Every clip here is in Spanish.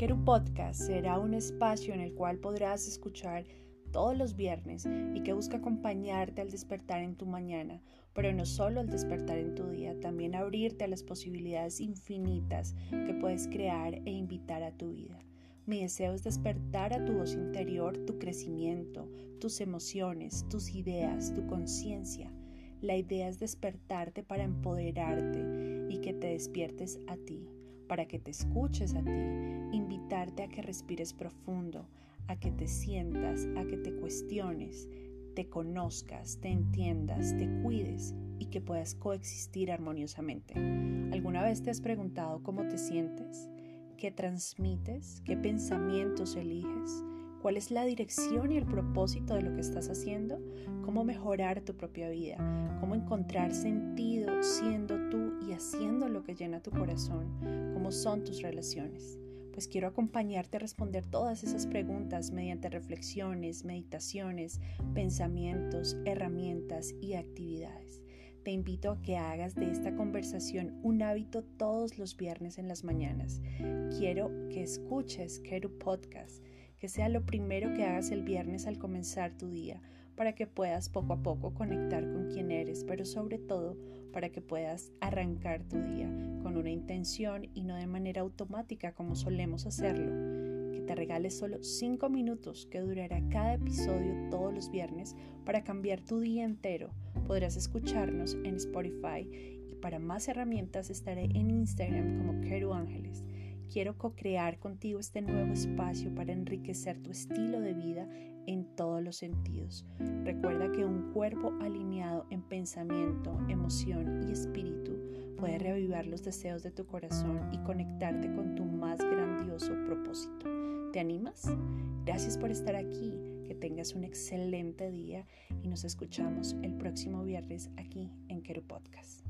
Keru Podcast será un espacio en el cual podrás escuchar todos los viernes y que busca acompañarte al despertar en tu mañana, pero no solo al despertar en tu día, también abrirte a las posibilidades infinitas que puedes crear e invitar a tu vida. Mi deseo es despertar a tu voz interior, tu crecimiento, tus emociones, tus ideas, tu conciencia. La idea es despertarte para empoderarte y que te despiertes a ti, para que te escuches a ti, invitarte a que respires profundo, a que te sientas, a que te cuestiones, te conozcas, te entiendas, te cuides y que puedas coexistir armoniosamente. ¿Alguna vez te has preguntado cómo te sientes? ¿Qué transmites? ¿Qué pensamientos eliges? ¿Cuál es la dirección y el propósito de lo que estás haciendo? ¿Cómo mejorar tu propia vida? ¿Cómo encontrar sentido siendo tú haciendo lo que llena tu corazón? ¿Cómo son tus relaciones? pues quiero acompañarte a responder todas esas preguntas mediante reflexiones, meditaciones, pensamientos, herramientas y actividades. Te invito a que hagas de esta conversación un hábito todos los viernes en las mañanas. Quiero que escuches Keru Podcast, que sea lo primero que hagas el viernes al comenzar tu día, para que puedas poco a poco conectar con quien eres, pero sobre todo para que puedas arrancar tu día con una intención y no de manera automática como solemos hacerlo. Que te regales solo 5 minutos que durará cada episodio todos los viernes para cambiar tu día entero. Podrás escucharnos en Spotify y para más herramientas estaré en Instagram como Keru Ángeles. Quiero co-crear contigo este nuevo espacio para enriquecer tu estilo de vida en todos los sentidos. Recuerda que un cuerpo alineado en pensamiento, emoción y espíritu puede reavivar los deseos de tu corazón y conectarte con tu más grandioso propósito. ¿Te animas? Gracias por estar aquí, que tengas un excelente día y nos escuchamos el próximo viernes aquí en Keru Podcast.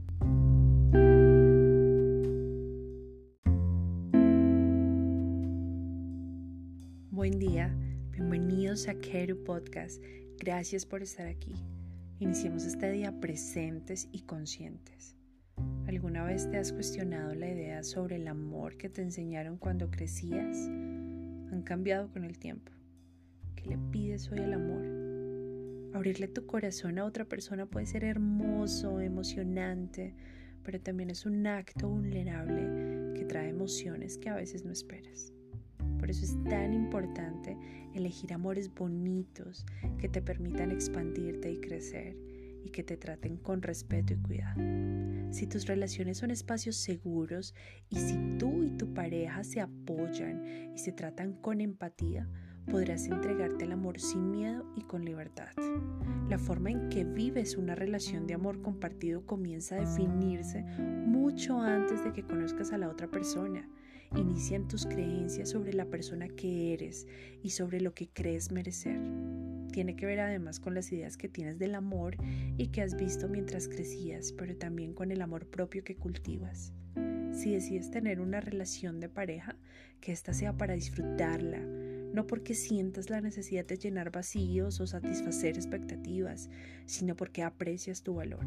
Buen día Bienvenidos a Keru Podcast. Gracias por estar aquí. Iniciemos este día presentes y conscientes. ¿Alguna vez te has cuestionado la idea sobre el amor que te enseñaron cuando crecías? Han cambiado con el tiempo. ¿Qué le pides hoy al amor? Abrirle tu corazón a otra persona puede ser hermoso, emocionante, pero también es un acto vulnerable que trae emociones que a veces no esperas. Por eso es tan importante elegir amores bonitos que te permitan expandirte y crecer y que te traten con respeto y cuidado. Si tus relaciones son espacios seguros y si tú y tu pareja se apoyan y se tratan con empatía, podrás entregarte el amor sin miedo y con libertad. La forma en que vives una relación de amor compartido comienza a definirse mucho antes de que conozcas a la otra persona inician tus creencias sobre la persona que eres y sobre lo que crees merecer. Tiene que ver además con las ideas que tienes del amor y que has visto mientras crecías, pero también con el amor propio que cultivas. Si decides tener una relación de pareja, que ésta sea para disfrutarla, no porque sientas la necesidad de llenar vacíos o satisfacer expectativas, sino porque aprecias tu valor.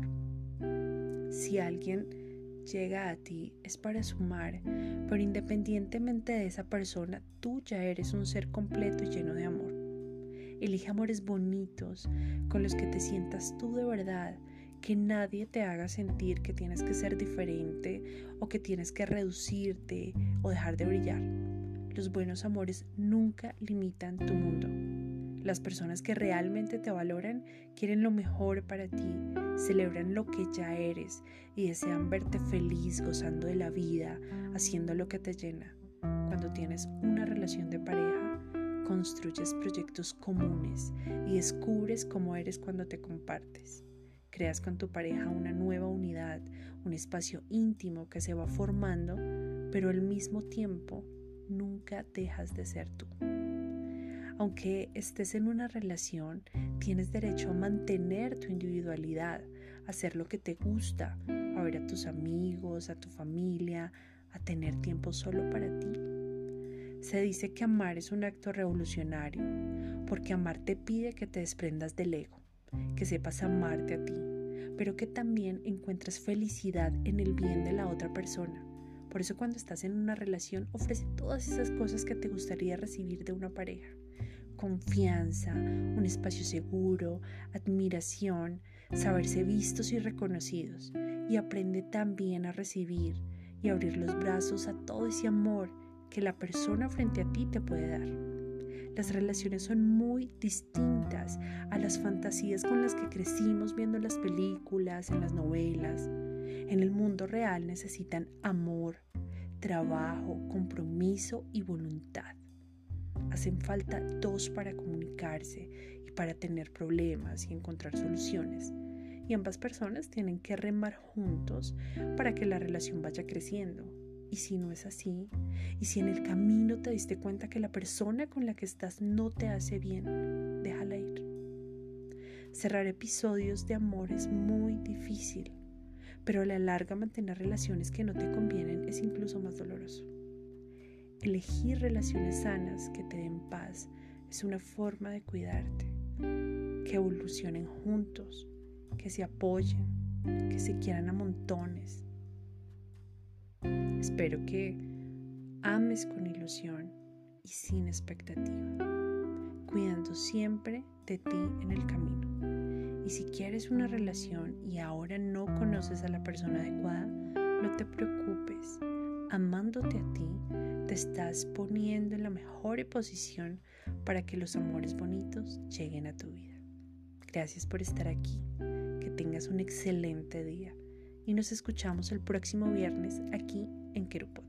Si alguien llega a ti es para sumar, pero independientemente de esa persona, tú ya eres un ser completo y lleno de amor. Elige amores bonitos con los que te sientas tú de verdad, que nadie te haga sentir que tienes que ser diferente o que tienes que reducirte o dejar de brillar. Los buenos amores nunca limitan tu mundo. Las personas que realmente te valoran quieren lo mejor para ti, celebran lo que ya eres y desean verte feliz, gozando de la vida, haciendo lo que te llena. Cuando tienes una relación de pareja, construyes proyectos comunes y descubres cómo eres cuando te compartes. Creas con tu pareja una nueva unidad, un espacio íntimo que se va formando, pero al mismo tiempo nunca dejas de ser tú. Aunque estés en una relación, tienes derecho a mantener tu individualidad, a hacer lo que te gusta, a ver a tus amigos, a tu familia, a tener tiempo solo para ti. Se dice que amar es un acto revolucionario, porque amar te pide que te desprendas del ego, que sepas amarte a ti, pero que también encuentres felicidad en el bien de la otra persona Por eso cuando estás en una relación ofrece todas esas cosas que te gustaría recibir de una pareja. Confianza, un espacio seguro, admiración, saberse vistos y reconocidos. Y aprende también a recibir y abrir los brazos a todo ese amor que la persona frente a ti te puede dar. Las relaciones son muy distintas a las fantasías con las que crecimos viendo las películas, en las novelas. En el mundo real necesitan amor, trabajo, compromiso y voluntad. Hacen falta dos para comunicarse y para tener problemas y encontrar soluciones. Y ambas personas tienen que remar juntos para que la relación vaya creciendo. Y si no es así, y si en el camino te diste cuenta que la persona con la que estás no te hace bien, déjala ir. Cerrar episodios de amor es muy difícil, pero a la larga mantener relaciones que no te convienen es incluso más doloroso. Elegir relaciones sanas que te den paz es una forma de cuidarte, que evolucionen juntos, que se apoyen, que se quieran a montones. Espero que ames con ilusión y sin expectativa, cuidando siempre de ti en el camino. Y si quieres una relación y ahora no conoces a la persona adecuada, no te preocupes. Amándote a ti, te estás poniendo en la mejor posición para que los amores bonitos lleguen a tu vida. Gracias por estar aquí. Que tengas un excelente día y nos escuchamos el próximo viernes aquí en Querupo.